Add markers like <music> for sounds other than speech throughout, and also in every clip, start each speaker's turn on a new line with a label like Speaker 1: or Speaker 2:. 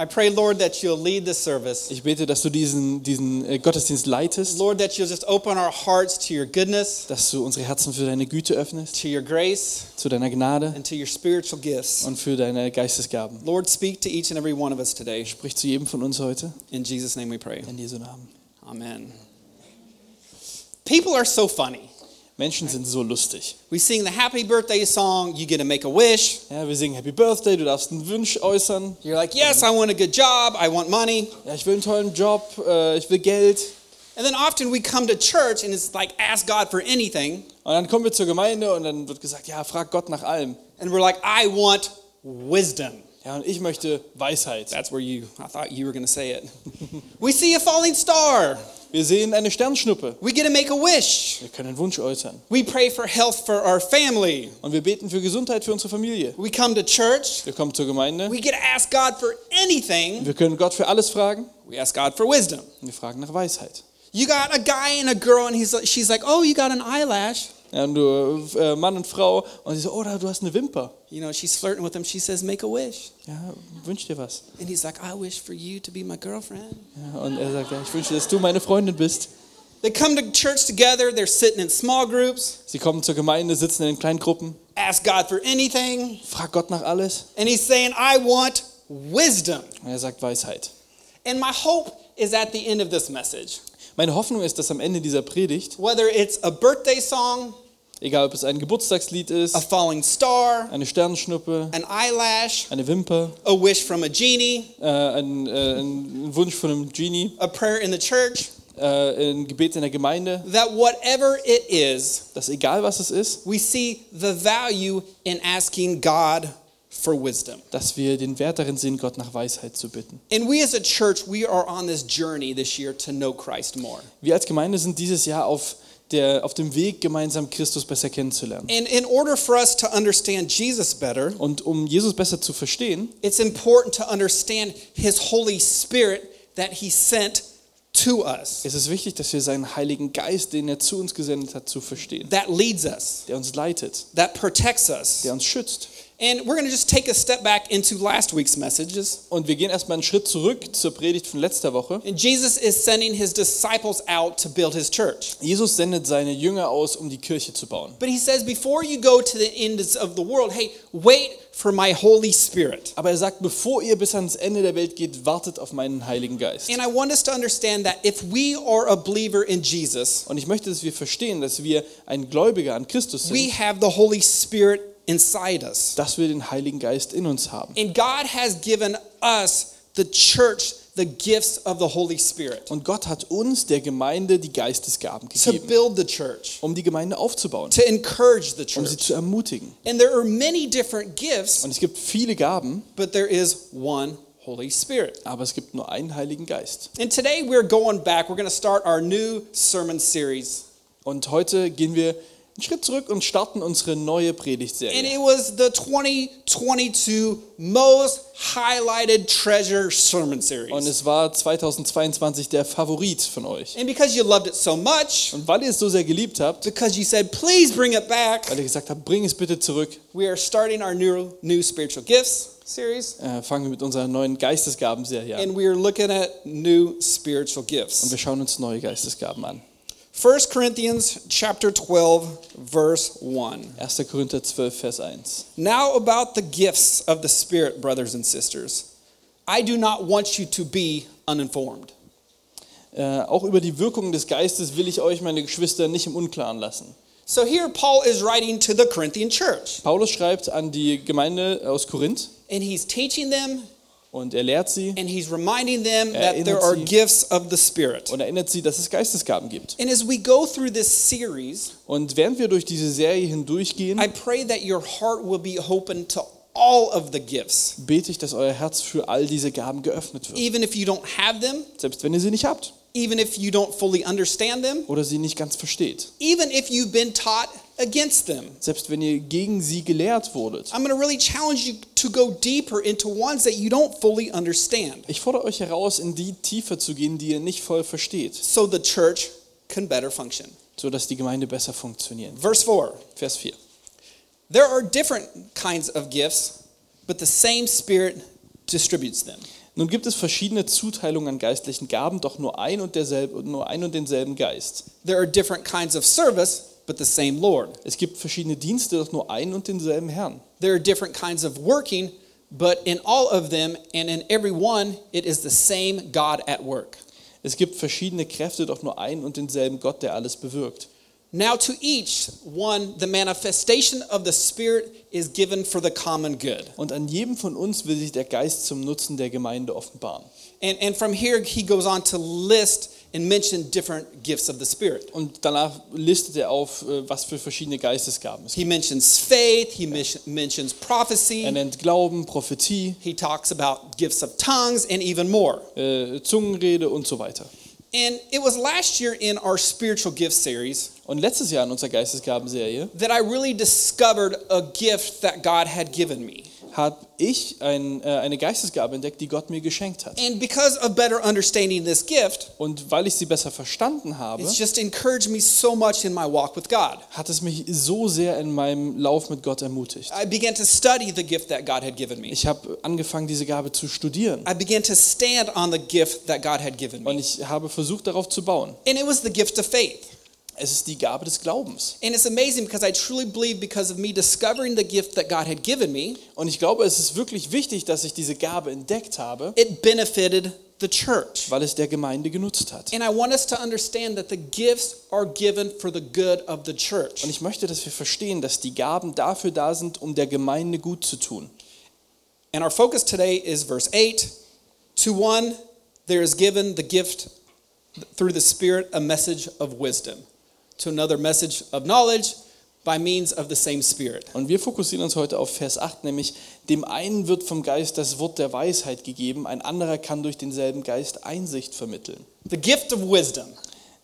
Speaker 1: I pray, Lord, that you'll lead the service.
Speaker 2: Ich bete, dass du diesen, diesen äh, Gottesdienst leitest,
Speaker 1: Lord, that you'll just open our hearts to your goodness,
Speaker 2: dass du unsere Herzen für deine Güte öffnest,
Speaker 1: to your grace,
Speaker 2: zu deiner Gnade
Speaker 1: and to your spiritual gifts.
Speaker 2: und für deine Geistesgaben.
Speaker 1: Lord, speak to each and every one of us today.
Speaker 2: Sprich zu jedem von uns heute.
Speaker 1: In Jesus' name we pray.
Speaker 2: In Jesu Namen.
Speaker 1: Amen. People are so funny.
Speaker 2: Menschen sind so lustig.
Speaker 1: We sing the happy birthday song, you get to make a wish.
Speaker 2: Ja, wir singen Happy Birthday, du darfst einen Wunsch äußern.
Speaker 1: You're like, yes, I want a good job, I want money.
Speaker 2: Ja, ich will einen tollen Job, äh, ich will Geld.
Speaker 1: And then often we come to church and it's like, ask God for anything.
Speaker 2: Und dann kommen wir zur Gemeinde und dann wird gesagt, ja, frag Gott nach allem.
Speaker 1: And we're like, I want wisdom.
Speaker 2: Ja, und ich möchte Weisheit.
Speaker 1: That's where you, I thought you were going to say it. <laughs> we see a falling star.
Speaker 2: Wir sehen eine Sternschnuppe.
Speaker 1: We get to make a wish.
Speaker 2: Wir können einen Wunsch äußern.
Speaker 1: We pray for health for our family.
Speaker 2: Und wir beten für Gesundheit für unsere Familie.
Speaker 1: We come to church.
Speaker 2: Wir kommen zur Gemeinde.
Speaker 1: We get to ask God for anything.
Speaker 2: Wir können Gott für alles fragen.
Speaker 1: We ask God for wisdom.
Speaker 2: Und wir fragen nach Weisheit.
Speaker 1: You got a guy and a girl, and he's, she's like, oh, you got an eyelash.
Speaker 2: Ja, und du, äh, Mann und Frau, und sie so, oh, du hast eine Wimper.
Speaker 1: You know, she's flirting with him. She says, make a wish.
Speaker 2: Ja, wünsch dir was.
Speaker 1: And he's like, I wish for you to be my girlfriend.
Speaker 2: Ja, und er sagt, ja, ich wünsche, dass du meine Freundin bist.
Speaker 1: They come to church together. They're sitting in small groups.
Speaker 2: Sie kommen zur Gemeinde, sitzen in kleinen Gruppen,
Speaker 1: Ask God for anything.
Speaker 2: frag Gott nach alles.
Speaker 1: And he's saying, I want wisdom.
Speaker 2: Und er sagt Weisheit.
Speaker 1: And my hope is at the end of this message,
Speaker 2: Meine Hoffnung ist, dass am Ende dieser Predigt,
Speaker 1: whether it's a birthday song,
Speaker 2: egal ob es ein Geburtstagslied ist,
Speaker 1: a falling star,
Speaker 2: eine Sternschnuppe,
Speaker 1: an eyelash,
Speaker 2: eine Wimper,
Speaker 1: a wish from a genie,
Speaker 2: äh, ein, äh, ein Wunsch von einem Genie,
Speaker 1: a prayer in the church,
Speaker 2: äh, ein Gebet in der Gemeinde,
Speaker 1: that whatever it is,
Speaker 2: dass egal was es ist,
Speaker 1: we see the value in asking God for wisdom.
Speaker 2: dass wir den Wert darin sehen, Gott nach Weisheit zu bitten.
Speaker 1: And we as a church, we are on this journey this year to know Christ more.
Speaker 2: Wir als Gemeinde sind dieses Jahr auf, der, auf dem Weg, gemeinsam Christus besser kennenzulernen.
Speaker 1: And in order for us to understand Jesus better,
Speaker 2: Und um Jesus besser zu verstehen,
Speaker 1: it's important to understand his Holy Spirit that he sent to us,
Speaker 2: ist es wichtig, dass wir seinen Heiligen Geist, den er zu uns gesendet hat, zu verstehen.
Speaker 1: that leads us,
Speaker 2: Der uns leitet,
Speaker 1: that protects us.
Speaker 2: der uns schützt.
Speaker 1: And we're going to just take a step back into last week's messages.
Speaker 2: Und wir gehen erstmal einen Schritt zurück zur Predigt von letzter Woche.
Speaker 1: And Jesus is sending his disciples out to build his church.
Speaker 2: Jesus sendet seine Jünger aus, um die Kirche zu bauen.
Speaker 1: But he says, before you go to the ends of the world, hey, wait for my Holy Spirit.
Speaker 2: Aber er sagt, bevor ihr bis ans Ende der Welt geht, wartet auf meinen Heiligen Geist.
Speaker 1: And I want us to understand that if we are a believer in Jesus,
Speaker 2: Und ich möchte, dass wir verstehen, dass wir ein Gläubiger an Christus
Speaker 1: we
Speaker 2: sind,
Speaker 1: have the Holy Spirit inside us.
Speaker 2: dass wir den Heiligen Geist in uns haben.
Speaker 1: And God has given us, the church, the gifts of the Holy Spirit
Speaker 2: Und Gott hat uns, der Gemeinde, die Geistesgaben
Speaker 1: to
Speaker 2: gegeben,
Speaker 1: build the church,
Speaker 2: um die Gemeinde aufzubauen,
Speaker 1: to encourage the
Speaker 2: um sie
Speaker 1: church.
Speaker 2: zu ermutigen.
Speaker 1: And there are many different gifts,
Speaker 2: Und es gibt viele Gaben,
Speaker 1: but there is one Holy Spirit.
Speaker 2: aber es gibt nur einen Heiligen Geist.
Speaker 1: And today we're going back. We're going to start our new sermon series.
Speaker 2: Und heute gehen wir einen Schritt zurück und starten unsere neue
Speaker 1: And
Speaker 2: Predigtserie.
Speaker 1: it was the 2022 most highlighted treasure sermon
Speaker 2: Und
Speaker 1: series.
Speaker 2: es war 2022 der Favorit von euch.
Speaker 1: And because you loved it so much,
Speaker 2: Und weil ihr es so sehr geliebt habt,
Speaker 1: because you said, please bring it back,
Speaker 2: weil ihr gesagt habt, bring es bitte zurück,
Speaker 1: we are starting our new, new spiritual gifts series.
Speaker 2: äh, fangen wir mit unserer neuen Geistesgabenserie an.
Speaker 1: And we are looking at new spiritual
Speaker 2: Und
Speaker 1: gifts.
Speaker 2: wir schauen uns neue Geistesgaben an.
Speaker 1: 1 Corinthians chapter 12 verse 1.
Speaker 2: 1. Korinther 12, Vers 1.
Speaker 1: Now about the gifts of the Spirit, brothers and sisters. I do not want you to be uninformed.
Speaker 2: Äh, auch über die Wirkungen des Geistes will ich euch, meine Geschwister, nicht im Unklaren lassen.
Speaker 1: So here Paul is writing to the Corinthian church
Speaker 2: Paulus schreibt an die Gemeinde aus Korinth
Speaker 1: and he's teaching them
Speaker 2: und er lehrt sie
Speaker 1: and he's reminding them that there are
Speaker 2: sie.
Speaker 1: gifts of the Spirit.
Speaker 2: und erinnert sie, dass es Geistesgaben gibt.
Speaker 1: And as we go through this series,
Speaker 2: Und während wir durch diese Serie hindurchgehen,
Speaker 1: I pray that your heart will be open to all of the gifts,
Speaker 2: bete ich, dass euer Herz für all diese Gaben geöffnet wird.
Speaker 1: even if you don't have them,
Speaker 2: Selbst wenn ihr sie nicht habt
Speaker 1: even if you don't fully understand them,
Speaker 2: oder sie nicht ganz versteht.
Speaker 1: even if you've been taught against them.
Speaker 2: Selbst wenn ihr gegen sie gelehrt wurdet.
Speaker 1: I'm going to really challenge you to go deeper into ones that you don't fully understand
Speaker 2: Ich fordere euch heraus, in die tiefer zu gehen, die ihr nicht voll versteht,
Speaker 1: so the church can better function.
Speaker 2: sodass die Gemeinde besser funktioniert.
Speaker 1: Verse 4
Speaker 2: Vers 4.
Speaker 1: There are different kinds of gifts, but the same Spirit distributes them.
Speaker 2: Nun gibt es verschiedene Zuteilungen an geistlichen Gaben, doch nur ein und derselbe, nur ein und denselben Geist.
Speaker 1: There are different kinds of service, but the same Lord.
Speaker 2: Es gibt verschiedene Dienste, doch nur ein und denselben Herrn.
Speaker 1: There are different kinds of working, but in all of them and in every one, it is the same God at work.
Speaker 2: Es gibt verschiedene Kräfte, doch nur ein und denselben Gott, der alles bewirkt.
Speaker 1: Now, to each one, the manifestation of the Spirit is given for the common good.
Speaker 2: Und an jedem von uns will sich der Geist zum Nutzen der Gemeinde offenbaren.
Speaker 1: And, and from here, he goes on to list and mention different gifts of the Spirit.
Speaker 2: Und danach listet er auf, äh, was für verschiedene Geistesgaben es gibt.
Speaker 1: He mentions faith, he men- mentions prophecy,
Speaker 2: Er nennt Glauben, Prophetie,
Speaker 1: he talks about gifts of tongues, and even more.
Speaker 2: äh, Zungenrede und so weiter.
Speaker 1: And it was last year in our spiritual gift series
Speaker 2: Und letztes Jahr in unserer Geistesgabenserie
Speaker 1: that I really discovered a gift that God had given me.
Speaker 2: Habe ich ein, äh, eine Geistesgabe entdeckt, die Gott mir geschenkt hat.
Speaker 1: And because of better understanding this gift,
Speaker 2: Und weil ich sie besser verstanden habe,
Speaker 1: it's just encouraged me so much in my walk with God.
Speaker 2: hat es mich so sehr in meinem Lauf mit Gott ermutigt.
Speaker 1: I began to study the gift that God had given me.
Speaker 2: Ich habe angefangen, diese Gabe zu studieren.
Speaker 1: I began to stand on the gift that God had given
Speaker 2: Und
Speaker 1: me.
Speaker 2: ich habe versucht, darauf zu bauen.
Speaker 1: And it was the gift of faith.
Speaker 2: Es ist die Gabe des Glaubens.
Speaker 1: And it's amazing because I truly believe because of me discovering the gift that God had given me,
Speaker 2: Und ich glaube, es ist wirklich wichtig, dass ich diese Gabe entdeckt habe,
Speaker 1: it benefited the church.
Speaker 2: weil es der Gemeinde genutzt hat.
Speaker 1: And I want us to understand that the gifts are given for the good of the church.
Speaker 2: Und ich möchte, dass wir verstehen, dass die Gaben dafür da sind, um der Gemeinde gut zu tun.
Speaker 1: And our focus today is verse 8. To one, there is given the gift through the Spirit a message of wisdom, to another, message of knowledge by means of the same Spirit.
Speaker 2: Und wir fokussieren uns heute auf Vers 8, nämlich dem einen wird vom Geist das Wort der Weisheit gegeben, ein anderer kann durch denselben Geist Einsicht vermitteln.
Speaker 1: The gift of wisdom,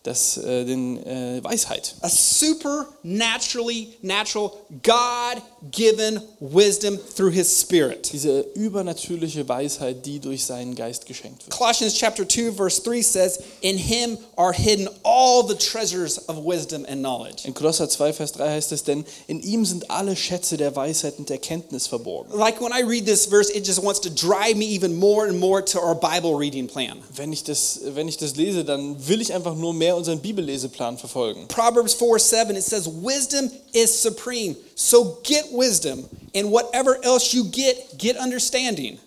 Speaker 2: Das, äh, den, äh, Weisheit.
Speaker 1: a supernaturally natural, God given wisdom through His Spirit.
Speaker 2: Diese übernatürliche Weisheit, die durch seinen Geist geschenkt wird.
Speaker 1: Colossians chapter 2 verse 3 says, "In him are hidden all the treasures of wisdom and knowledge."
Speaker 2: In Kolosser 2, Vers 3 heißt es, denn in ihm sind alle Schätze der Weisheit und der Kenntnis verborgen.
Speaker 1: Like when I read this verse, it just wants to drive me even more and more to our Bible reading plan.
Speaker 2: Wenn ich, das, wenn ich das lese, dann will ich einfach nur mehr unseren Bibelleseplan verfolgen.
Speaker 1: Proverbs 4 7, it says, Wisdom is supreme. So get wisdom, and whatever else you get, get understanding.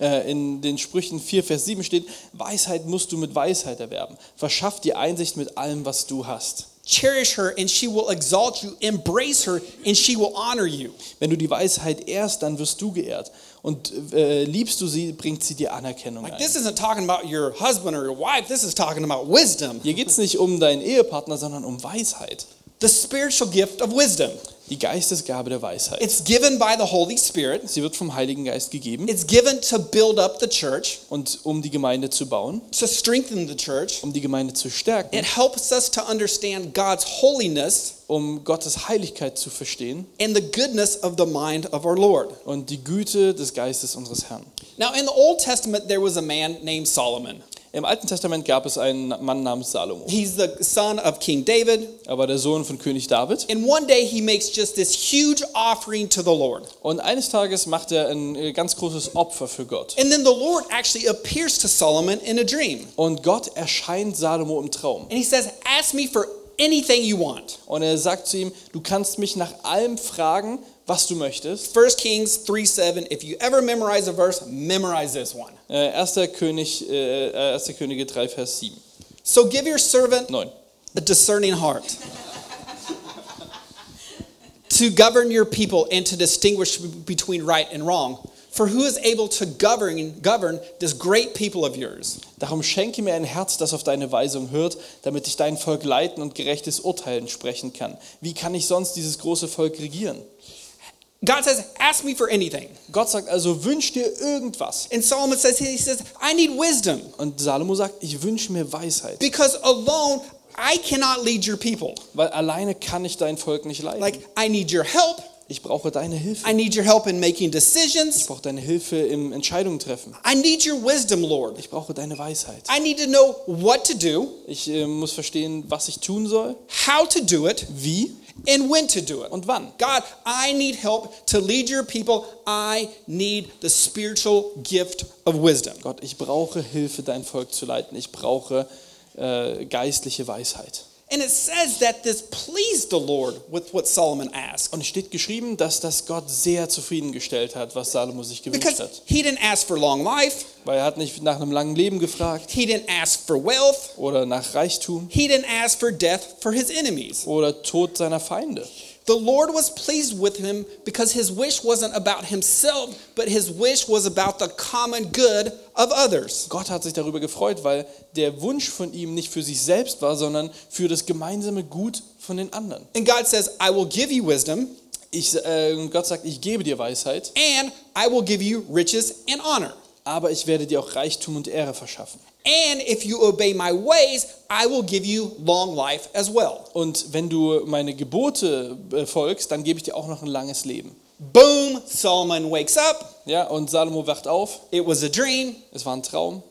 Speaker 2: Äh, In den Sprüchen 4, Vers 7 steht, Weisheit musst du mit Weisheit erwerben. Verschaff dir Einsicht mit allem, was du hast.
Speaker 1: Cherish her, and she will exalt you. Embrace her, and she will honor you.
Speaker 2: Wenn du die Weisheit ehrst, dann wirst du geehrt. Und äh, liebst du sie, bringt sie dir Anerkennung
Speaker 1: Like,
Speaker 2: ein.
Speaker 1: this isn't talking about your husband or your wife, this is talking about wisdom,
Speaker 2: Hier geht es nicht um deinen Ehepartner, sondern um Weisheit.
Speaker 1: the spiritual gift of wisdom.
Speaker 2: Die Geistesgabe der Weisheit.
Speaker 1: It's given by the Holy Spirit,
Speaker 2: Sie wird vom Heiligen Geist gegeben
Speaker 1: it's given to build up the church,
Speaker 2: und um die Gemeinde zu bauen,
Speaker 1: to strengthen the church.
Speaker 2: um die Gemeinde zu stärken,
Speaker 1: It helps us to understand God's holiness
Speaker 2: um Gottes Heiligkeit zu verstehen
Speaker 1: and the goodness of the mind of our Lord.
Speaker 2: und die Güte des Geistes unseres Herrn.
Speaker 1: Now, in the Old Testament, there was a man named Solomon.
Speaker 2: Im Alten Testament gab es einen Mann namens Salomo.
Speaker 1: He's the son of King David.
Speaker 2: Er war der Sohn von König David.
Speaker 1: And one day he makes just this huge offering to the Lord.
Speaker 2: Und eines Tages macht er ein äh, ganz großes Opfer für Gott.
Speaker 1: And then the Lord actually appears to Solomon in a dream.
Speaker 2: Und Gott erscheint Salomo im Traum.
Speaker 1: And he says, Ask me for anything you want.
Speaker 2: Und er sagt zu ihm, du kannst mich nach allem fragen, was du möchtest.
Speaker 1: 1 Kings 3 7. If you ever memorize a verse, memorize this one.
Speaker 2: Äh, 1. König, äh, 1. Könige 3, Vers 7.
Speaker 1: So give your servant
Speaker 2: 9.
Speaker 1: a discerning heart to govern your people and to distinguish between right and wrong. For who is able to govern, govern this great people of yours?
Speaker 2: Darum schenke mir ein Herz, das auf deine Weisung hört, damit ich dein Volk leiten und gerechtes Urteilen sprechen kann. Wie kann ich sonst dieses große Volk regieren?
Speaker 1: God says, Ask me for anything.
Speaker 2: Gott sagt also, wünsch dir irgendwas.
Speaker 1: And Solomon says, He says, I need wisdom
Speaker 2: Und Salomo sagt, ich wünsche mir Weisheit,
Speaker 1: because alone I cannot lead your people.
Speaker 2: weil alleine kann ich dein Volk nicht leiten.
Speaker 1: Like, I need your help,
Speaker 2: Ich brauche deine Hilfe.
Speaker 1: I need your help in making
Speaker 2: Ich
Speaker 1: decisions.
Speaker 2: brauche deine Hilfe im Entscheidungen treffen.
Speaker 1: I need your wisdom, Lord.
Speaker 2: Ich brauche deine Weisheit.
Speaker 1: I need to know what to do,
Speaker 2: Ich äh, muss verstehen, was ich tun soll,
Speaker 1: how to do it,
Speaker 2: wie
Speaker 1: and when to do it.
Speaker 2: und wann.
Speaker 1: God, I need help to lead your people. I need the spiritual gift of wisdom.
Speaker 2: Gott, ich brauche Hilfe, dein Volk zu leiten. Ich brauche äh, geistliche Weisheit.
Speaker 1: And it says that this pleased the Lord with what Solomon asked.
Speaker 2: Und es steht geschrieben, dass das Gott sehr zufriedengestellt hat, was Salomo sich gewünscht
Speaker 1: Because
Speaker 2: hat.
Speaker 1: he didn't ask for long life,
Speaker 2: Weil er hat nicht nach einem langen Leben gefragt
Speaker 1: he didn't ask for wealth,
Speaker 2: oder nach Reichtum
Speaker 1: he didn't ask for death for his enemies.
Speaker 2: oder Tod seiner Feinde.
Speaker 1: The Lord was pleased with him because his wish wasn't about himself, but his wish was about the common good of others.
Speaker 2: Gott hat sich darüber gefreut, weil der Wunsch von ihm nicht für sich selbst war, sondern für das gemeinsame Gut von den anderen.
Speaker 1: And God says, I will give you wisdom,
Speaker 2: Ich, äh, Gott sagt, ich gebe dir Weisheit,
Speaker 1: and I will give you riches and honor.
Speaker 2: aber ich werde dir auch Reichtum und Ehre verschaffen.
Speaker 1: And if you obey my ways, I will give you long life as well.
Speaker 2: Und wenn du meine Gebote äh, folgst, dann gebe ich dir auch noch ein langes Leben.
Speaker 1: Boom, Solomon wakes up.
Speaker 2: Ja, und Salomo wacht auf.
Speaker 1: It was a dream.
Speaker 2: Es war ein Traum.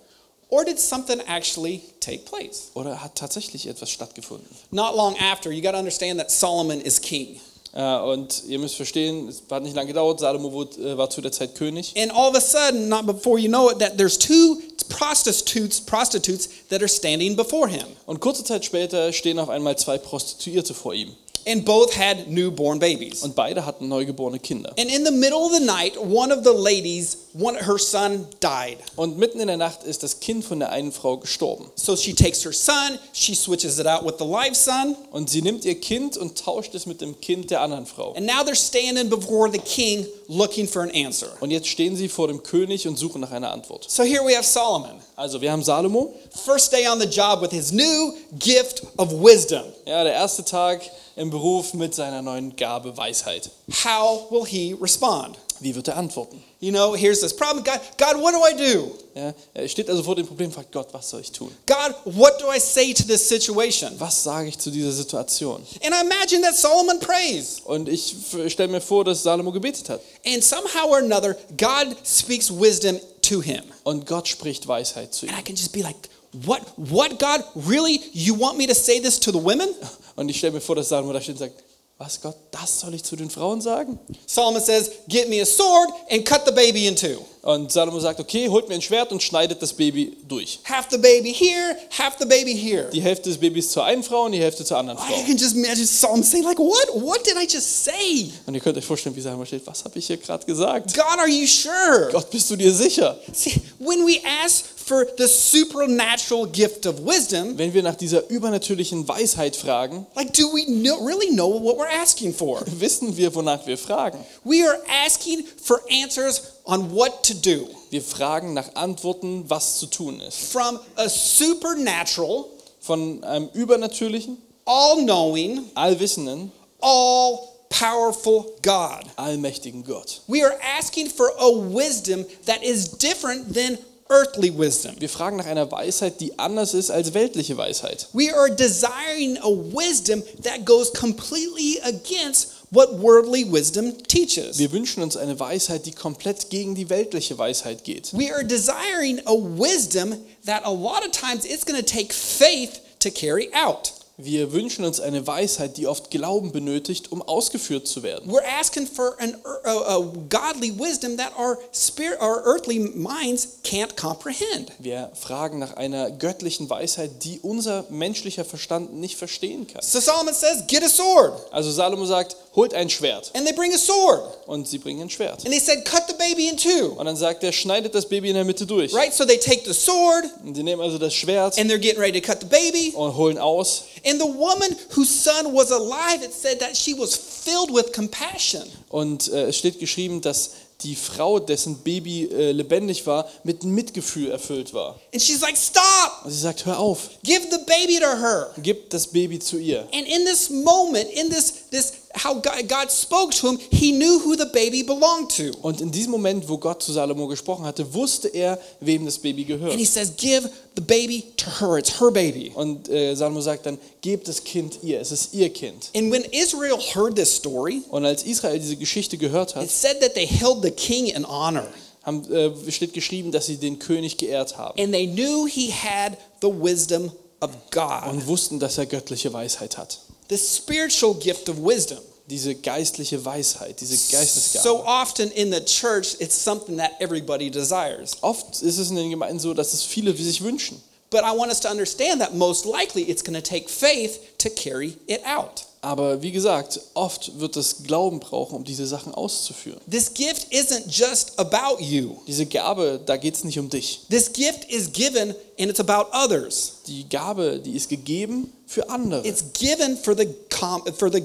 Speaker 1: Or did something actually take place?
Speaker 2: Oder hat tatsächlich etwas stattgefunden?
Speaker 1: Not long after, you got to understand that Solomon is king.
Speaker 2: Äh, und ihr müsst verstehen, es hat nicht lange gedauert. Salomo äh, war zu der Zeit König.
Speaker 1: And all of a sudden, not before you know it, that there's two prostitutes, prostitutes that are standing before him.
Speaker 2: Und kurze Zeit später stehen auf einmal zwei Prostituierte vor ihm.
Speaker 1: And both had newborn babies.
Speaker 2: Und beide hatten neugeborene Kinder.
Speaker 1: And in the middle of the night, one of the ladies, one her son died.
Speaker 2: Und mitten in der Nacht ist das Kind von der einen Frau gestorben.
Speaker 1: So she takes her son, she switches it out with the live son,
Speaker 2: Und sie nimmt ihr Kind und tauscht es mit dem Kind der anderen Frau.
Speaker 1: and now they're standing before the king looking for an answer.
Speaker 2: Und jetzt stehen sie vor dem König und suchen nach einer Antwort.
Speaker 1: So here we have Solomon,
Speaker 2: Also wir haben Salomo.
Speaker 1: first day on the job with his new gift of wisdom.
Speaker 2: Ja, der erste Tag im Beruf mit seiner neuen Gabe Weisheit.
Speaker 1: How will he respond?
Speaker 2: Wie wird er antworten?
Speaker 1: You know, here's this problem. God, God, what do I do?
Speaker 2: Ja, er steht also vor dem Problem, fragt Gott, was soll ich tun?
Speaker 1: God, what do I say to this situation?
Speaker 2: Was sage ich zu dieser Situation?
Speaker 1: And I imagine that Solomon prays.
Speaker 2: Und ich stelle mir vor, dass Salomo gebetet hat.
Speaker 1: And somehow or another, God speaks wisdom to him.
Speaker 2: Und Gott spricht Weisheit zu ihm.
Speaker 1: And I can just be like, what, what, God? Really? You want me to say this to the women?
Speaker 2: Und ich stelle mir vor, dass Salomo da steht und sagt, was Gott, das soll ich zu den Frauen sagen?
Speaker 1: Solomon says, Get me a sword and cut the baby in two.
Speaker 2: Und Salomo sagt, okay, holt mir ein Schwert und schneidet das Baby durch.
Speaker 1: Half the baby here, half the baby here.
Speaker 2: Die Hälfte des Babys zur einen Frau und die Hälfte zur anderen
Speaker 1: I
Speaker 2: Frau.
Speaker 1: can just imagine Solomon saying, like, what? What did I just say?
Speaker 2: Und ihr könnt euch vorstellen, wie Salomo steht, was habe ich hier gerade gesagt?
Speaker 1: God, are you sure?
Speaker 2: Gott, bist du dir sicher?
Speaker 1: See, when we ask for the supernatural gift of wisdom,
Speaker 2: Wenn wir nach dieser übernatürlichen Weisheit fragen,
Speaker 1: like, do we know, really know what we're asking for? <laughs>
Speaker 2: wissen wir, wonach wir fragen.
Speaker 1: We are asking for answers on what to do
Speaker 2: Wir fragen nach Antworten, was zu tun ist.
Speaker 1: from a supernatural,
Speaker 2: Von einem übernatürlichen,
Speaker 1: all knowing,
Speaker 2: allwissenden,
Speaker 1: all powerful God.
Speaker 2: allmächtigen Gott.
Speaker 1: We are asking for a wisdom that is different than earthly wisdom.
Speaker 2: Wir fragen nach einer Weisheit, die anders ist als weltliche Weisheit.
Speaker 1: We are desiring a wisdom that goes completely against what worldly wisdom teaches.
Speaker 2: Wir wünschen uns eine Weisheit, die komplett gegen die weltliche Weisheit geht.
Speaker 1: We are desiring a wisdom that a lot of times it's going to take faith to carry out.
Speaker 2: Wir wünschen uns eine Weisheit, die oft Glauben benötigt, um ausgeführt zu werden.
Speaker 1: We're asking for an, a, a godly wisdom that our spirit, our earthly minds can't comprehend.
Speaker 2: Wir fragen nach einer göttlichen Weisheit, die unser menschlicher Verstand nicht verstehen kann.
Speaker 1: So Solomon says, "Get a sword,"
Speaker 2: Also Salomo sagt, holt ein Schwert.
Speaker 1: and they bring a sword,
Speaker 2: Und sie bringen ein Schwert.
Speaker 1: and they said, "Cut the baby in two."
Speaker 2: Und dann sagt er, schneidet das Baby in der Mitte durch.
Speaker 1: Right? So they take the sword,
Speaker 2: Und sie nehmen also das Schwert
Speaker 1: and they're getting ready to cut the baby.
Speaker 2: und holen aus.
Speaker 1: And the woman whose son was alive, it said that she was filled with compassion.
Speaker 2: Und äh, es steht geschrieben, dass die Frau, dessen Baby äh, lebendig war, mit Mitgefühl erfüllt war.
Speaker 1: And she's like, Stop!
Speaker 2: Und sie sagt, hör auf,
Speaker 1: Give the baby to her.
Speaker 2: gib das Baby zu ihr.
Speaker 1: And in this moment, in this, this how God, spoke to him, he knew who the baby belonged to.
Speaker 2: Und in diesem Moment, wo Gott zu Salomo gesprochen hatte, wusste er, wem das Baby gehört.
Speaker 1: And he says, Give the baby to her. It's her baby.
Speaker 2: Und äh, Salomo sagt dann, gebt das Kind ihr, es ist ihr Kind.
Speaker 1: And when Israel heard this story,
Speaker 2: Und als Israel diese Geschichte gehört hat,
Speaker 1: it said that they held the king in honor.
Speaker 2: haben, äh, steht geschrieben, dass sie den König geehrt haben
Speaker 1: And they knew he had the wisdom of God,
Speaker 2: und wussten, dass er göttliche Weisheit hat.
Speaker 1: The spiritual gift of wisdom.
Speaker 2: Diese geistliche Weisheit, diese Geistesgabe.
Speaker 1: So often in the church, it's something that everybody desires.
Speaker 2: Oft ist es in den Gemeinden so, dass es viele sich wünschen.
Speaker 1: But I want us to understand that most likely it's going to take faith to carry it out.
Speaker 2: Aber wie gesagt, oft wird es Glauben brauchen, um diese Sachen auszuführen.
Speaker 1: This gift isn't just about you.
Speaker 2: Diese Gabe, da geht es nicht um dich.
Speaker 1: This gift is given and it's about others.
Speaker 2: Die Gabe, die ist gegeben für andere.
Speaker 1: It's given for the com- for the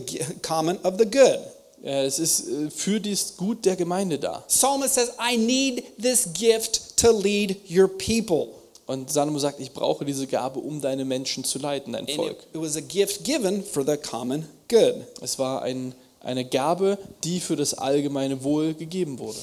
Speaker 1: common of the good.
Speaker 2: Es ist äh, für das Gut der Gemeinde da.
Speaker 1: Psalmist says, "I need this gift to lead your people."
Speaker 2: Und Salomo sagt, ich brauche diese Gabe, um deine Menschen zu leiten, dein
Speaker 1: And
Speaker 2: Volk.
Speaker 1: it, it was a gift given for the common good.
Speaker 2: Es war ein, eine Gabe, die für das allgemeine Wohl gegeben wurde.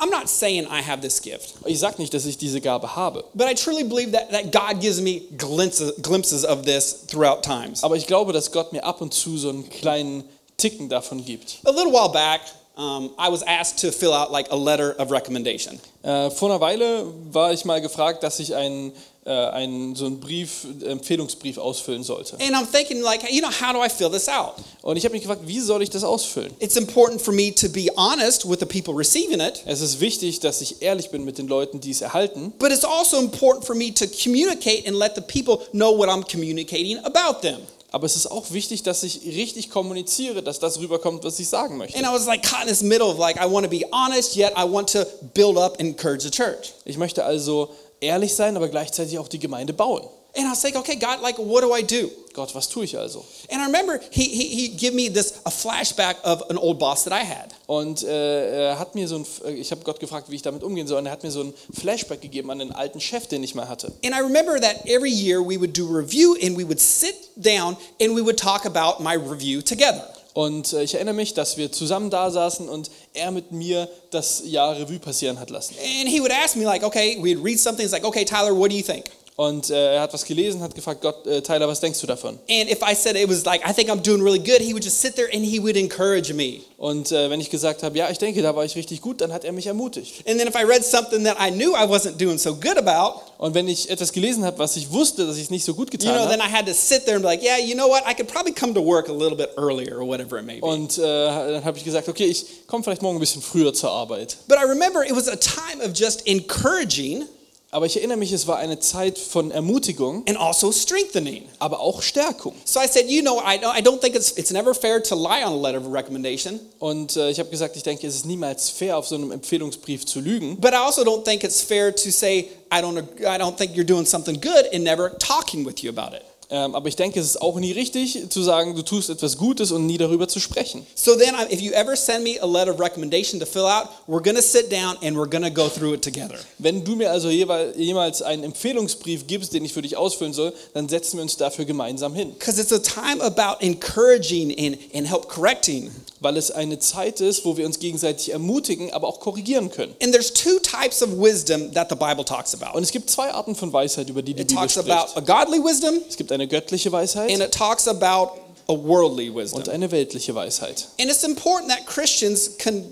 Speaker 1: I'm not saying I have this gift,
Speaker 2: Ich sage nicht, dass ich diese Gabe habe,
Speaker 1: but I truly believe that, that God gives me glimpses, glimpses of this throughout times.
Speaker 2: aber ich glaube, dass Gott mir ab und zu so einen kleinen Ticken davon gibt.
Speaker 1: A little while back, um, I was asked to fill out like a letter of recommendation.
Speaker 2: Äh, vor einer Weile war ich mal gefragt, dass ich einen, äh, einen, so einen Brief, Empfehlungsbrief ausfüllen sollte.
Speaker 1: And I'm thinking, like, you know, how do I fill this out?
Speaker 2: Und ich habe mich gefragt, wie soll ich das ausfüllen?
Speaker 1: It's important for me to be honest with the people receiving it,
Speaker 2: Es ist wichtig, dass ich ehrlich bin mit den Leuten, die es erhalten.
Speaker 1: but it's also important for me to communicate and let the people know what I'm communicating about them.
Speaker 2: Aber es ist auch wichtig, dass ich richtig kommuniziere, dass das rüberkommt, was ich sagen möchte.
Speaker 1: And I was like caught in this middle of like, I want to be honest, yet I want to build up and encourage the church.
Speaker 2: Ich möchte also ehrlich sein, aber gleichzeitig auch die Gemeinde bauen.
Speaker 1: And I was like, okay, God, like, what do I do?
Speaker 2: Gott, was tue ich also?
Speaker 1: And I remember he, he, he gave me this, a flashback of an old boss that I had.
Speaker 2: Und äh, er hat mir so ein, äh, ich habe Gott gefragt, wie ich damit umgehen soll, und er hat mir so ein Flashback gegeben an den alten Chef, den ich mal hatte.
Speaker 1: And I remember that every year we would do review and we would sit down and we would talk about my review together.
Speaker 2: Und äh, ich erinnere mich, dass wir zusammen da saßen und er mit mir das Jahr Revue passieren hat lassen.
Speaker 1: And he would ask me, like, okay, we'd read something. It's like, okay, Tyler, what do you think?
Speaker 2: Und äh, er hat was gelesen, hat gefragt, Gott, äh, Tyler, was denkst du davon?
Speaker 1: And if I said it was like, I think I'm doing really good, he would just sit there and he would encourage me.
Speaker 2: Und äh, wenn ich gesagt habe, ja, ich denke, da war ich richtig gut, dann hat er mich ermutigt.
Speaker 1: And then if I read something that I knew I wasn't doing so good about,
Speaker 2: Und wenn ich etwas gelesen habe, was ich wusste, dass ich es nicht so gut
Speaker 1: you
Speaker 2: getan
Speaker 1: know, then
Speaker 2: habe,
Speaker 1: I had to sit there and be like, yeah, you know what? I could probably come to work a little bit earlier or whatever it may be.
Speaker 2: und äh, dann habe ich gesagt, okay, ich komme vielleicht morgen ein bisschen früher zur Arbeit.
Speaker 1: But I remember it was a time of just encouraging
Speaker 2: Aber ich erinnere mich, es war eine Zeit von Ermutigung,
Speaker 1: and also strengthening.
Speaker 2: aber auch Stärkung.
Speaker 1: So I said, you know, I, I don't think it's, it's never fair to lie on a letter of recommendation,
Speaker 2: Und äh, ich habe gesagt, ich denke, es ist niemals fair, auf so einem Empfehlungsbrief zu lügen.
Speaker 1: but I also don't think it's fair to say, I don't, ag- I don't think you're doing something good and never talking with you about it.
Speaker 2: Ähm, aber ich denke, es ist auch nie richtig zu sagen, du tust etwas Gutes und nie darüber zu sprechen.
Speaker 1: So then, if you ever send me a letter of recommendation to fill out, we're going to sit down and we're going to go through it together.
Speaker 2: Wenn du mir also jemals einen Empfehlungsbrief gibst, den ich für dich ausfüllen soll, dann setzen wir uns dafür gemeinsam hin.
Speaker 1: Because it's a time about encouraging and, and help correcting.
Speaker 2: Weil es eine Zeit ist, wo wir uns gegenseitig ermutigen, aber auch korrigieren können.
Speaker 1: And there's two types of wisdom that the Bible talks about.
Speaker 2: Und es gibt zwei Arten von Weisheit, über die die
Speaker 1: It
Speaker 2: Bibel
Speaker 1: talks
Speaker 2: spricht.
Speaker 1: about a godly wisdom
Speaker 2: Es gibt eine göttliche Weisheit
Speaker 1: and it talks about a worldly wisdom.
Speaker 2: und eine weltliche Weisheit.
Speaker 1: And it's important that Christians can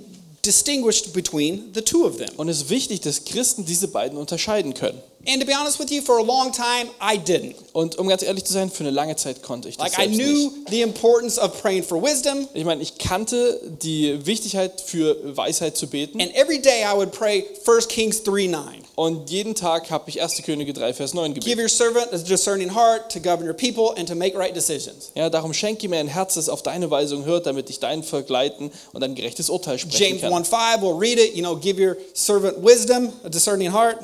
Speaker 1: distinguish between the two of them.
Speaker 2: Und es ist wichtig, dass Christen diese beiden unterscheiden können.
Speaker 1: And to be honest with you, for a long time, I didn't.
Speaker 2: Und um ganz ehrlich zu sein, für eine lange Zeit konnte ich das
Speaker 1: Like, I knew
Speaker 2: nicht.
Speaker 1: the importance of praying for wisdom,
Speaker 2: Ich meine, ich kannte die Wichtigkeit für Weisheit zu beten.
Speaker 1: and every day I would pray 1 Kings 3 9.
Speaker 2: Und jeden Tag habe ich 1. Könige 3, Vers 9
Speaker 1: Give
Speaker 2: gebetet.
Speaker 1: your servant a discerning heart to govern your people and to make right decisions.
Speaker 2: Ja, darum schenke mir ein Herz, das auf deine Weisung hört, damit ich dein Volk leiten und ein gerechtes Urteil sprechen
Speaker 1: James
Speaker 2: kann.
Speaker 1: 1 5, we'll read it. You know, give your servant wisdom, a discerning heart.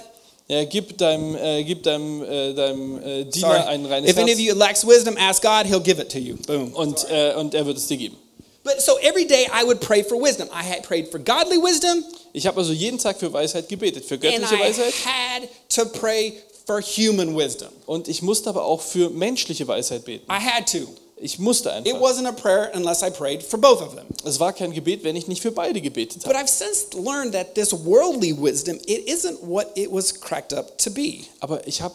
Speaker 2: Ja, gib deinem, äh, gib deinem, äh, deinem äh, Diener
Speaker 1: Sorry.
Speaker 2: ein reines
Speaker 1: If any of
Speaker 2: Herz
Speaker 1: you lacks wisdom, ask God, he'll give it to you. Boom.
Speaker 2: und, äh, und er wird es dir geben.
Speaker 1: But so every day I would pray for wisdom. I had prayed for godly wisdom,
Speaker 2: Ich habe also jeden Tag für Weisheit gebetet, für
Speaker 1: and
Speaker 2: göttliche
Speaker 1: I
Speaker 2: Weisheit
Speaker 1: had to pray for human wisdom.
Speaker 2: und ich musste aber auch für menschliche Weisheit beten.
Speaker 1: I had to.
Speaker 2: Ich musste
Speaker 1: It
Speaker 2: einfach.
Speaker 1: wasn't a prayer unless I prayed for both of them.
Speaker 2: Es war kein Gebet, wenn ich nicht für beide gebetet
Speaker 1: But
Speaker 2: habe.
Speaker 1: I've since learned that this worldly wisdom, it isn't what it was cracked up to be.
Speaker 2: Aber ich habe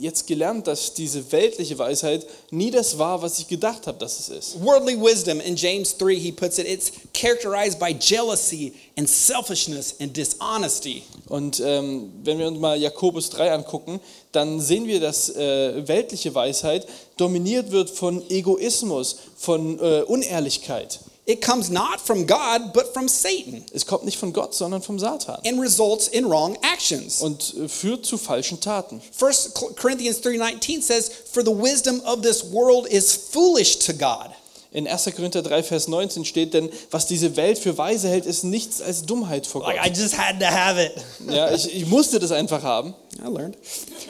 Speaker 2: jetzt gelernt, dass diese weltliche Weisheit nie das war, was ich gedacht habe, dass es ist.
Speaker 1: Worldly wisdom, in James 3, he puts it, it's characterized by jealousy and selfishness and dishonesty.
Speaker 2: Und ähm, wenn wir uns mal Jakobus 3 angucken, dann sehen wir, dass äh, weltliche Weisheit dominiert wird von Egoismus, von äh, Unehrlichkeit.
Speaker 1: It comes not from God, but from Satan
Speaker 2: Es kommt nicht von Gott, sondern vom Satan
Speaker 1: and results in wrong actions.
Speaker 2: und äh, führt zu falschen Taten.
Speaker 1: 1 Corinthians 3:19 says, "For the wisdom of this world is foolish to God."
Speaker 2: In 1. Korinther 3, Vers 19 steht, denn was diese Welt für weise hält, ist nichts als Dummheit vor Gott.
Speaker 1: Like I just had to have it.
Speaker 2: Ja, ich, ich musste das einfach haben.
Speaker 1: I learned.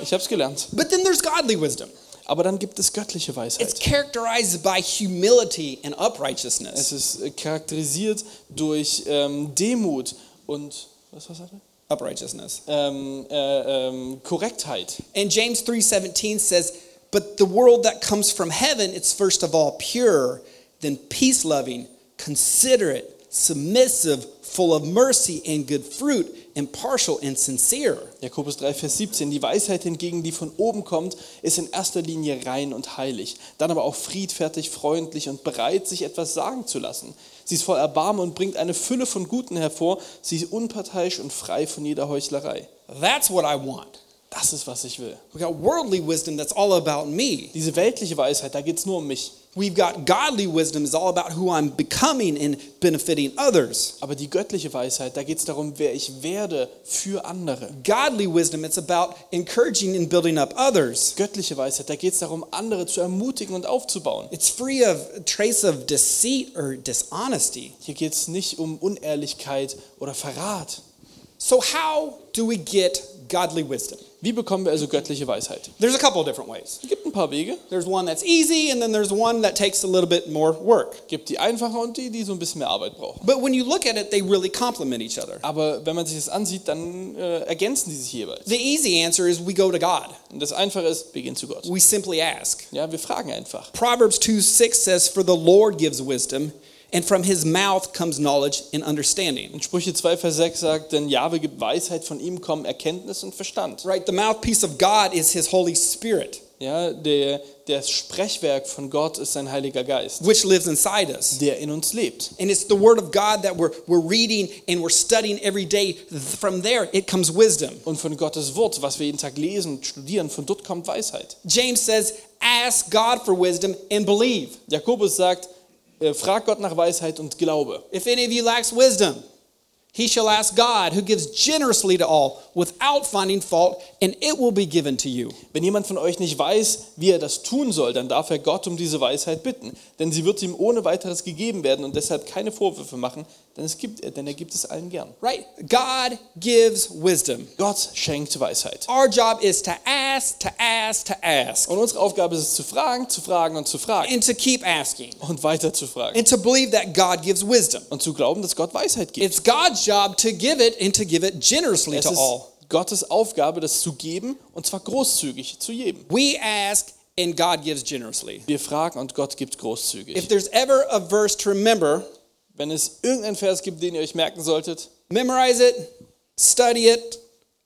Speaker 2: Ich habe es gelernt.
Speaker 1: But then there's godly wisdom.
Speaker 2: Aber dann gibt es göttliche
Speaker 1: It's characterized by humility and
Speaker 2: Es
Speaker 1: uprightness.
Speaker 2: ist äh, charakterisiert durch ähm, Demut und was was er?
Speaker 1: Uprightness.
Speaker 2: Ähm, äh, ähm, Korrektheit.
Speaker 1: And James 3:17 says, "But the world that comes from heaven, it's first of all pure, then peace-loving, considerate, submissive, full of mercy and good fruit, impartial and sincere."
Speaker 2: Jakobus 3, Vers 17. Die Weisheit hingegen, die von oben kommt, ist in erster Linie rein und heilig. Dann aber auch friedfertig, freundlich und bereit, sich etwas sagen zu lassen. Sie ist voll Erbarmen und bringt eine Fülle von Guten hervor. Sie ist unparteiisch und frei von jeder Heuchlerei.
Speaker 1: That's what I want.
Speaker 2: Das ist, was ich will.
Speaker 1: We got worldly wisdom that's all about me.
Speaker 2: Diese weltliche Weisheit, da geht es nur um mich.
Speaker 1: We've got godly wisdom is all about who I'm becoming and benefiting others.
Speaker 2: Aber die göttliche Weisheit, da geht es darum, wer ich werde für andere.
Speaker 1: Godly wisdom, it's about encouraging and building up others.
Speaker 2: Göttliche Weisheit, da geht es darum, andere zu ermutigen und aufzubauen.
Speaker 1: It's free of trace of deceit or dishonesty.
Speaker 2: Hier geht es nicht um Unehrlichkeit oder Verrat.
Speaker 1: So how do we get godly wisdom?
Speaker 2: Wie bekommen wir also göttliche Weisheit?
Speaker 1: There's a couple of different ways.
Speaker 2: Es gibt ein paar Wege.
Speaker 1: There's one that's easy and then there's one that takes a little bit more work.
Speaker 2: Gibt die einfache und die, die so ein bisschen mehr Arbeit brauchen.
Speaker 1: But when you look at it, they really complement each other.
Speaker 2: Aber wenn man sich das ansieht, dann äh, ergänzen die sich jeweils.
Speaker 1: The easy answer is we go to God.
Speaker 2: Und das Einfache ist, wir gehen zu Gott.
Speaker 1: We simply ask.
Speaker 2: Ja, wir fragen einfach.
Speaker 1: Proverbs 2:6 says, For the Lord gives wisdom, and from his mouth comes knowledge and understanding.
Speaker 2: Und Sprüche 2, Vers 6 sagt, denn Jahwe gibt Weisheit, von ihm kommen Erkenntnis und Verstand.
Speaker 1: Right? The mouthpiece of God is his Holy Spirit,
Speaker 2: Ja, der, das Sprechwerk von Gott ist sein Heiliger Geist,
Speaker 1: which lives inside us.
Speaker 2: der in uns lebt.
Speaker 1: And it's the word of God that we're, we're reading and we're studying every day. From there, it comes wisdom.
Speaker 2: Und von Gottes Wort, was wir jeden Tag lesen, studieren, von dort kommt Weisheit.
Speaker 1: James says, Ask God for wisdom and believe.
Speaker 2: Jakobus sagt, frag Gott nach Weisheit und glaube.
Speaker 1: If any of you lacks wisdom, he shall ask God, who gives generously to all without finding fault, and it will be given to you.
Speaker 2: Wenn jemand von euch nicht weiß, wie er das tun soll, dann darf er Gott um diese Weisheit bitten, denn sie wird ihm ohne weiteres gegeben werden und deshalb keine Vorwürfe machen, denn, es gibt, denn er gibt es allen gern.
Speaker 1: Right? God gives wisdom.
Speaker 2: Gott schenkt Weisheit.
Speaker 1: Our job is to ask, to ask, to ask,
Speaker 2: Und unsere Aufgabe ist es zu fragen, zu fragen und zu fragen
Speaker 1: and to keep asking,
Speaker 2: und weiter zu fragen
Speaker 1: and to believe that God gives wisdom.
Speaker 2: und zu glauben, dass Gott Weisheit gibt.
Speaker 1: It's God's job to give it and to give it generously
Speaker 2: Es
Speaker 1: to all.
Speaker 2: Gottes Aufgabe, das zu geben und zwar großzügig zu jedem.
Speaker 1: We ask and God gives generously.
Speaker 2: Wir fragen und Gott gibt
Speaker 1: If
Speaker 2: großzügig.
Speaker 1: there's ever a verse to remember,
Speaker 2: Wenn es irgendeinen Vers gibt, den ihr euch merken solltet,
Speaker 1: memorize it, study it,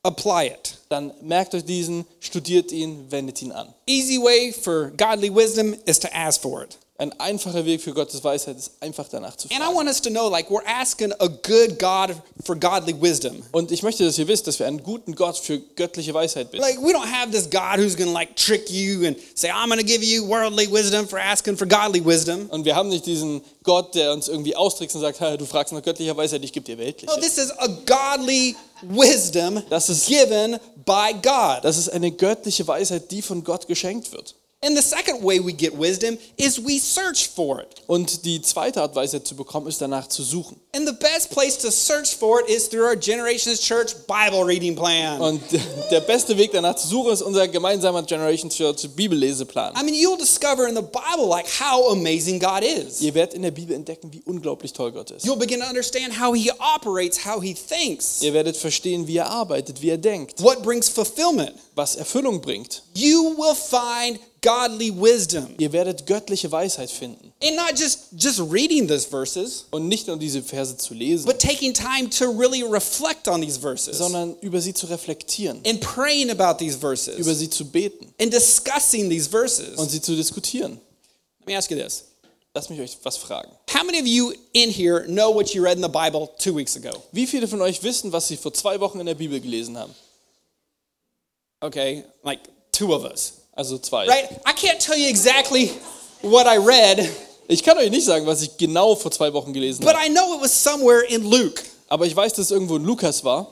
Speaker 1: apply it.
Speaker 2: dann merkt euch diesen, studiert ihn, wendet ihn an.
Speaker 1: Easy way for godly wisdom is to ask for it.
Speaker 2: Ein einfacher Weg für Gottes Weisheit ist einfach danach zu
Speaker 1: And I
Speaker 2: fragen.
Speaker 1: want us to know like we're asking a good God for godly wisdom.
Speaker 2: Und ich möchte, dass ihr wisst, dass wir einen guten Gott für göttliche Weisheit bitten.
Speaker 1: Like we don't have this God who's going to like trick you and say I'm going to give you worldly wisdom for asking for godly wisdom.
Speaker 2: Und wir haben nicht diesen Gott, der uns irgendwie austrickst und sagt, "Ha, du fragst nach göttlicher Weisheit, ich gebe dir weltliche.
Speaker 1: No, this is a godly wisdom
Speaker 2: Das ist-
Speaker 1: given by God.
Speaker 2: Das ist eine göttliche Weisheit, die von Gott geschenkt wird.
Speaker 1: And the second way we get wisdom is we search for it.
Speaker 2: Und die zweite Art, Weisheit zu bekommen, ist danach zu suchen.
Speaker 1: And the best place to search for it is through our Generations Church Bible reading plan.
Speaker 2: Und <laughs> der beste Weg danach zu suchen, ist unser gemeinsamer Generation Church Bibelleseplan.
Speaker 1: I mean, you'll discover in the Bible like how amazing God is.
Speaker 2: Ihr werdet in der Bibel entdecken, wie unglaublich toll Gott ist.
Speaker 1: You'll begin to understand how he operates, how he thinks,
Speaker 2: Ihr werdet verstehen, wie er arbeitet, wie er denkt,
Speaker 1: what brings fulfillment.
Speaker 2: was Erfüllung bringt.
Speaker 1: You will find godly wisdom.
Speaker 2: Ihr werdet göttliche Weisheit finden.
Speaker 1: And not just just reading these verses,
Speaker 2: Und nicht nur diese Verse zu lesen,
Speaker 1: but taking time to really reflect on these verses
Speaker 2: sondern über sie zu reflektieren,
Speaker 1: and praying about these
Speaker 2: über
Speaker 1: verses
Speaker 2: sie zu beten
Speaker 1: and discussing these verses.
Speaker 2: und sie zu diskutieren.
Speaker 1: Let me ask you this.
Speaker 2: Lasst mich euch was fragen.
Speaker 1: How many of you in here know what you read in the Bible 2 weeks ago?
Speaker 2: Wie viele von euch wissen, was sie vor zwei Wochen in der Bibel gelesen haben?
Speaker 1: Okay, like two of us.
Speaker 2: Also zwei.
Speaker 1: Right? I can't tell you exactly what I read,
Speaker 2: Ich kann euch nicht sagen, was ich genau vor zwei Wochen gelesen
Speaker 1: but
Speaker 2: habe.
Speaker 1: I know it was somewhere in Luke.
Speaker 2: Aber ich weiß, dass es irgendwo in Lukas war.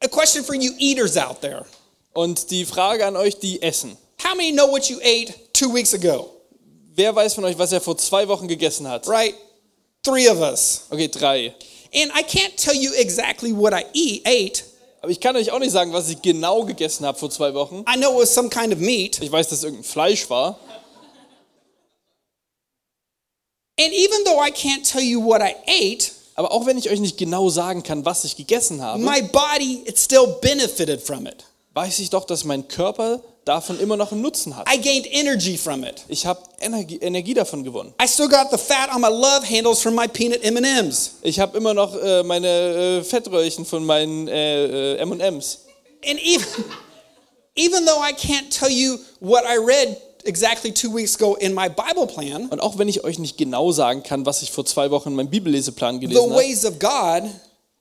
Speaker 1: A question for you eaters out there.
Speaker 2: Und die Frage an euch, die essen.
Speaker 1: How many know what you ate 2 weeks ago?
Speaker 2: Wer weiß von euch, was er vor zwei Wochen gegessen hat?
Speaker 1: Right? 3 of us.
Speaker 2: Okay, drei.
Speaker 1: And I can't tell you exactly what I eat, ate.
Speaker 2: Aber ich kann euch auch nicht sagen, was ich genau gegessen habe vor zwei Wochen.
Speaker 1: I know it was some kind of meat.
Speaker 2: Ich weiß, dass es irgendein Fleisch war.
Speaker 1: And even though I can't tell you what I ate,
Speaker 2: Aber auch wenn ich euch nicht genau sagen kann, was ich gegessen habe,
Speaker 1: my body it still benefited from it.
Speaker 2: weiß ich doch, dass mein Körper davon immer noch einen Nutzen hat.
Speaker 1: I gained energy from it.
Speaker 2: Ich habe Energie, Energie davon gewonnen.
Speaker 1: I still got the fat on my love handles from my peanut M&Ms.
Speaker 2: Ich habe immer noch äh, meine äh, Fettröhrchen von meinen äh, äh, M&Ms.
Speaker 1: And even even though I can't tell you what I read exactly 2 weeks ago in my Bible plan,
Speaker 2: Und auch wenn ich euch nicht genau sagen kann, was ich vor zwei Wochen in meinem Bibelleseplan
Speaker 1: the
Speaker 2: gelesen habe,
Speaker 1: ways of God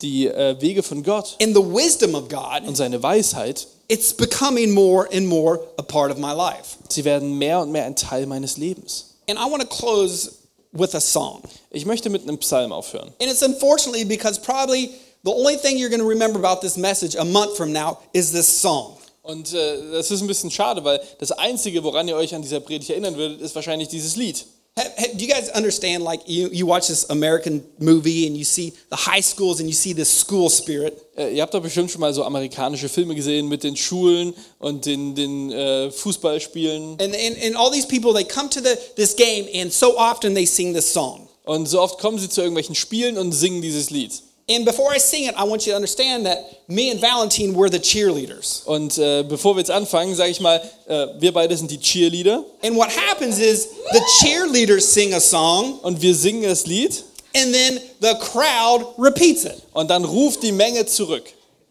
Speaker 2: die äh, Wege von Gott
Speaker 1: and the wisdom of God,
Speaker 2: und seine Weisheit,
Speaker 1: it's becoming more and more a part of my life.
Speaker 2: sie werden mehr und mehr ein Teil meines Lebens.
Speaker 1: And I want to close with a song.
Speaker 2: Ich möchte mit einem Psalm aufhören.
Speaker 1: And it's unfortunately because probably the only thing you're going to remember about this message a month from now is this song.
Speaker 2: Und äh, das ist ein bisschen schade, weil das Einzige, woran ihr euch an dieser Predigt erinnern würdet, ist wahrscheinlich dieses Lied.
Speaker 1: Do you guys understand? Like you, you watch this American movie and you see the high schools and you see this school spirit.
Speaker 2: Äh, ihr habt doch bestimmt schon mal so amerikanische Filme gesehen mit den Schulen und den, den äh, Fußballspielen.
Speaker 1: And, and, and all these people, they come to the, this game and so often they sing this song.
Speaker 2: Und so oft kommen sie zu irgendwelchen Spielen und singen dieses Lied.
Speaker 1: And before I sing it, I want you to understand that me and Valentine were the cheerleaders.
Speaker 2: Und äh, bevor wir jetzt anfangen, sage ich mal, äh, wir beide sind die Cheerleader
Speaker 1: And what happens is the cheerleaders sing a song
Speaker 2: und wir singen das Lied
Speaker 1: and then the crowd repeats it.
Speaker 2: und dann ruft die Menge zurück.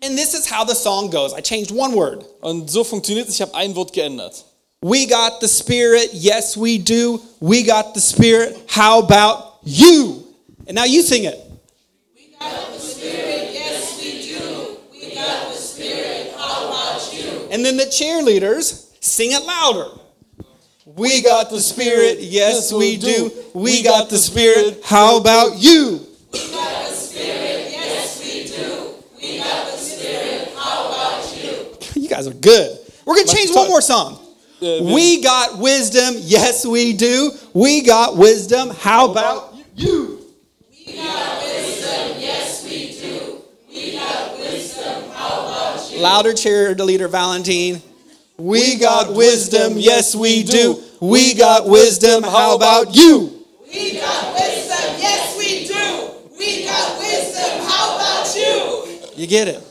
Speaker 1: And this is how the song goes. I changed one word.
Speaker 2: Und so funktioniert es. Ich habe ein Wort geändert.
Speaker 1: We got the Spirit, yes, we do. We got the Spirit, how about you? And now you sing it. And then the cheerleaders sing it louder. We got the Spirit, yes, we do. We got the Spirit, how about you?
Speaker 3: We got the spirit, yes we do. We got the spirit,
Speaker 1: you guys are good. We're going to change one more song. We got wisdom, yes, we do. We got wisdom, how about you? Louder cheerleader Valentine. We got wisdom, yes, we do. We got wisdom, how about you?
Speaker 3: We got wisdom, yes we do. We got wisdom, how about you?
Speaker 1: You get it?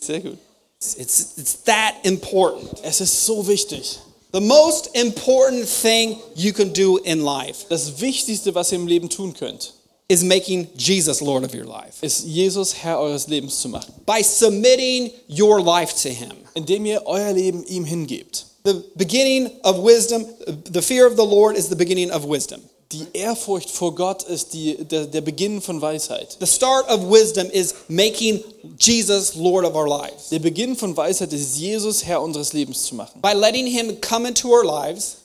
Speaker 2: Sehr gut.
Speaker 1: It's, it's, it's that important.
Speaker 2: Es ist so wichtig.
Speaker 1: The most important thing you can do in life
Speaker 2: Das Wichtigste, was ihr im Leben tun könnt,
Speaker 1: is making Jesus Lord of your life.
Speaker 2: ist Jesus Herr eures Lebens er? zu machen,
Speaker 1: By submitting your life to Him.
Speaker 2: indem ihr euer Leben ihm hingebt.
Speaker 1: The beginning of wisdom, the fear of the Lord is the beginning of wisdom.
Speaker 2: Die Ehrfurcht vor Gott ist die, der, der Beginn von Weisheit.
Speaker 1: The start of wisdom is making Jesus Lord of our lives.
Speaker 2: Der Beginn von Weisheit ist, Jesus Herr unseres Lebens er. zu machen,
Speaker 1: By letting Him come into our lives,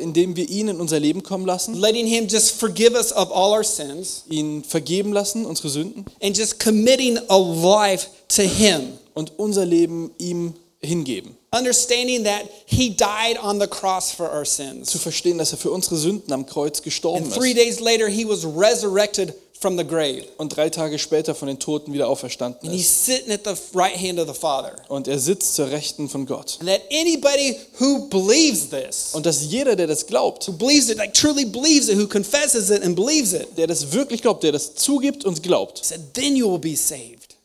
Speaker 2: indem wir ihn in unser Leben kommen lassen,
Speaker 1: letting Him just forgive us of all our sins,
Speaker 2: ihn vergeben lassen, unsere Sünden,
Speaker 1: and just committing a life to Him.
Speaker 2: und unser Leben ihm hingeben.
Speaker 1: Understanding that He died on the cross for our
Speaker 2: Zu
Speaker 1: sins.
Speaker 2: verstehen, dass er für unsere Sünden am Kreuz gestorben
Speaker 1: And three
Speaker 2: ist
Speaker 1: days later, He was resurrected from the grave.
Speaker 2: und drei Tage später von den Toten wieder auferstanden
Speaker 1: And He's
Speaker 2: ist.
Speaker 1: sitting at the right hand of the Father.
Speaker 2: Und er sitzt zur Rechten von Gott.
Speaker 1: And that anybody who believes this,
Speaker 2: Und dass jeder, der das glaubt,
Speaker 1: who believes it, like truly believes it, who confesses it and believes it,
Speaker 2: der das wirklich glaubt, der das zugibt und glaubt,
Speaker 1: said, then you will be saved.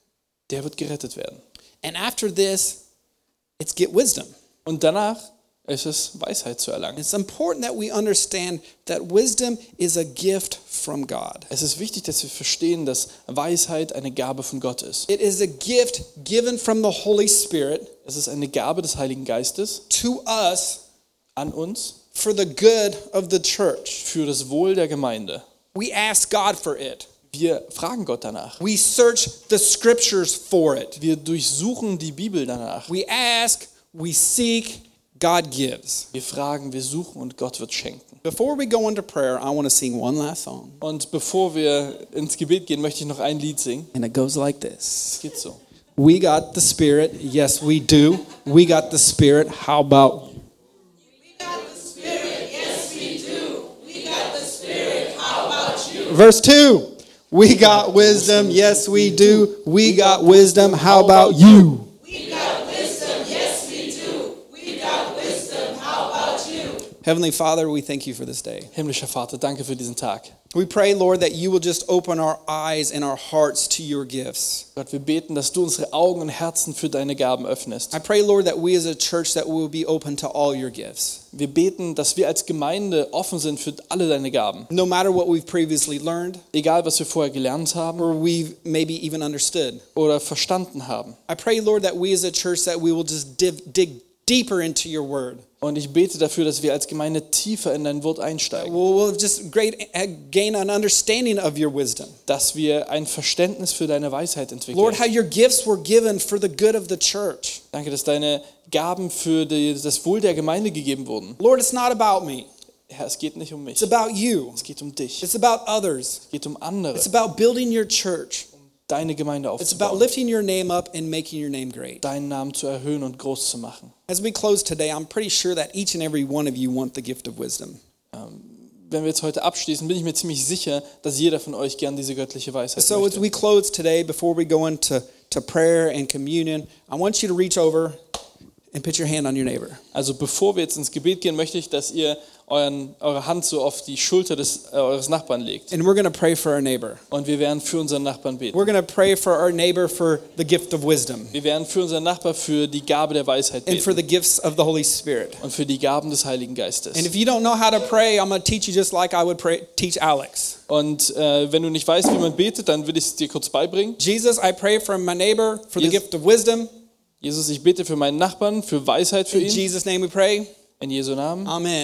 Speaker 2: der wird gerettet werden.
Speaker 1: And after this, it's get wisdom.
Speaker 2: Und danach ist es, Weisheit zu erlangen.
Speaker 1: It's important that we understand that wisdom is a gift from God.
Speaker 2: Es ist wichtig, dass wir verstehen, dass Weisheit eine Gabe von Gott ist.
Speaker 1: It is a gift given from the Holy Spirit
Speaker 2: Es ist eine Gabe des Heiligen Geistes
Speaker 1: to us
Speaker 2: an uns
Speaker 1: for the good of the church.
Speaker 2: für das Wohl der Gemeinde.
Speaker 1: We ask God for it.
Speaker 2: Wir fragen Gott danach.
Speaker 1: We search the scriptures for it.
Speaker 2: Wir durchsuchen die Bibel danach.
Speaker 1: We ask, we seek, God gives.
Speaker 2: Wir fragen, wir suchen und Gott wird schenken.
Speaker 1: Before we go into prayer, I want to sing one last song.
Speaker 2: Und bevor wir ins Gebet gehen, möchte ich noch ein Lied singen.
Speaker 1: And it goes like this.
Speaker 2: Es geht so.
Speaker 1: We got the Spirit. Yes, we do. We got the Spirit. How about
Speaker 3: We got the Spirit. Yes, we do. We got the Spirit. How about you?
Speaker 1: verse 2? We got wisdom. Yes, we do. We got wisdom. How about you?
Speaker 3: We got wisdom. Yes, we do. We got wisdom. How about you?
Speaker 1: Heavenly Father, we thank you for this day.
Speaker 2: Himmlischer Vater, danke für diesen Tag.
Speaker 1: We pray, Lord, that you will just open our eyes and our hearts to your gifts.
Speaker 2: Gott, wir beten, dass du unsere Augen und Herzen für deine Gaben öffnest.
Speaker 1: I pray, Lord, that we as a church that we will be open to all your gifts.
Speaker 2: Wir beten, dass wir als Gemeinde offen sind für alle deine Gaben.
Speaker 1: No matter what we've previously learned
Speaker 2: Egal, was wir vorher gelernt haben
Speaker 1: or we've maybe even understood.
Speaker 2: oder verstanden haben.
Speaker 1: I pray, Lord, that we as a church that we will just dig deeper into your word.
Speaker 2: Und ich bete dafür, dass wir als Gemeinde tiefer in dein Wort einsteigen.
Speaker 1: We'll, we'll just great, uh, gain an understanding of your wisdom.
Speaker 2: Dass wir ein Verständnis für deine Weisheit entwickeln.
Speaker 1: Lord, how your gifts were given for the good of the church.
Speaker 2: Danke, dass deine Gaben für die, das Wohl der Gemeinde gegeben wurden.
Speaker 1: Lord, it's not about me.
Speaker 2: Herr, es geht nicht um mich.
Speaker 1: It's about you.
Speaker 2: Es geht um dich.
Speaker 1: It's about others.
Speaker 2: Es geht um andere.
Speaker 1: It's about building your church.
Speaker 2: Deine Gemeinde
Speaker 1: It's about
Speaker 2: aufzubauen.
Speaker 1: lifting your name up and making your name great.
Speaker 2: Deinen Namen zu erhöhen und groß zu machen.
Speaker 1: As we close today, I'm pretty sure that each and every one of you want the gift of wisdom.
Speaker 2: Wenn wir jetzt heute abschließen, bin ich mir ziemlich sicher, dass jeder von euch gern diese göttliche Weisheit
Speaker 1: So as
Speaker 2: möchte.
Speaker 1: we close today, before we go into to prayer and communion, I want you to reach over and put your hand on your neighbor.
Speaker 2: Also bevor wir jetzt ins Gebet gehen, möchte ich, dass ihr euren, eure Hand so auf die Schulter des, äh, eures Nachbarn legt.
Speaker 1: And we're going to pray for our neighbor.
Speaker 2: Und wir werden für unseren Nachbarn beten.
Speaker 1: We're going to pray for our neighbor for the gift of wisdom
Speaker 2: Wir werden für unseren Nachbar für die Gabe der Weisheit
Speaker 1: and for
Speaker 2: beten.
Speaker 1: the gifts of the Holy Spirit.
Speaker 2: Und für die Gaben des Heiligen Geistes.
Speaker 1: And if you don't know how to pray, I'm going to teach you just like I would pray, teach Alex.
Speaker 2: Und äh, wenn du nicht weißt, wie man betet, dann will ich es dir kurz beibringen.
Speaker 1: Jesus, I pray for my neighbor for the
Speaker 2: Yes.
Speaker 1: gift of wisdom.
Speaker 2: Jesus, ich bete für meinen Nachbarn, für Weisheit für
Speaker 1: In
Speaker 2: ihn.
Speaker 1: Jesus' name we pray.
Speaker 2: In Jesu Namen.
Speaker 1: Amen.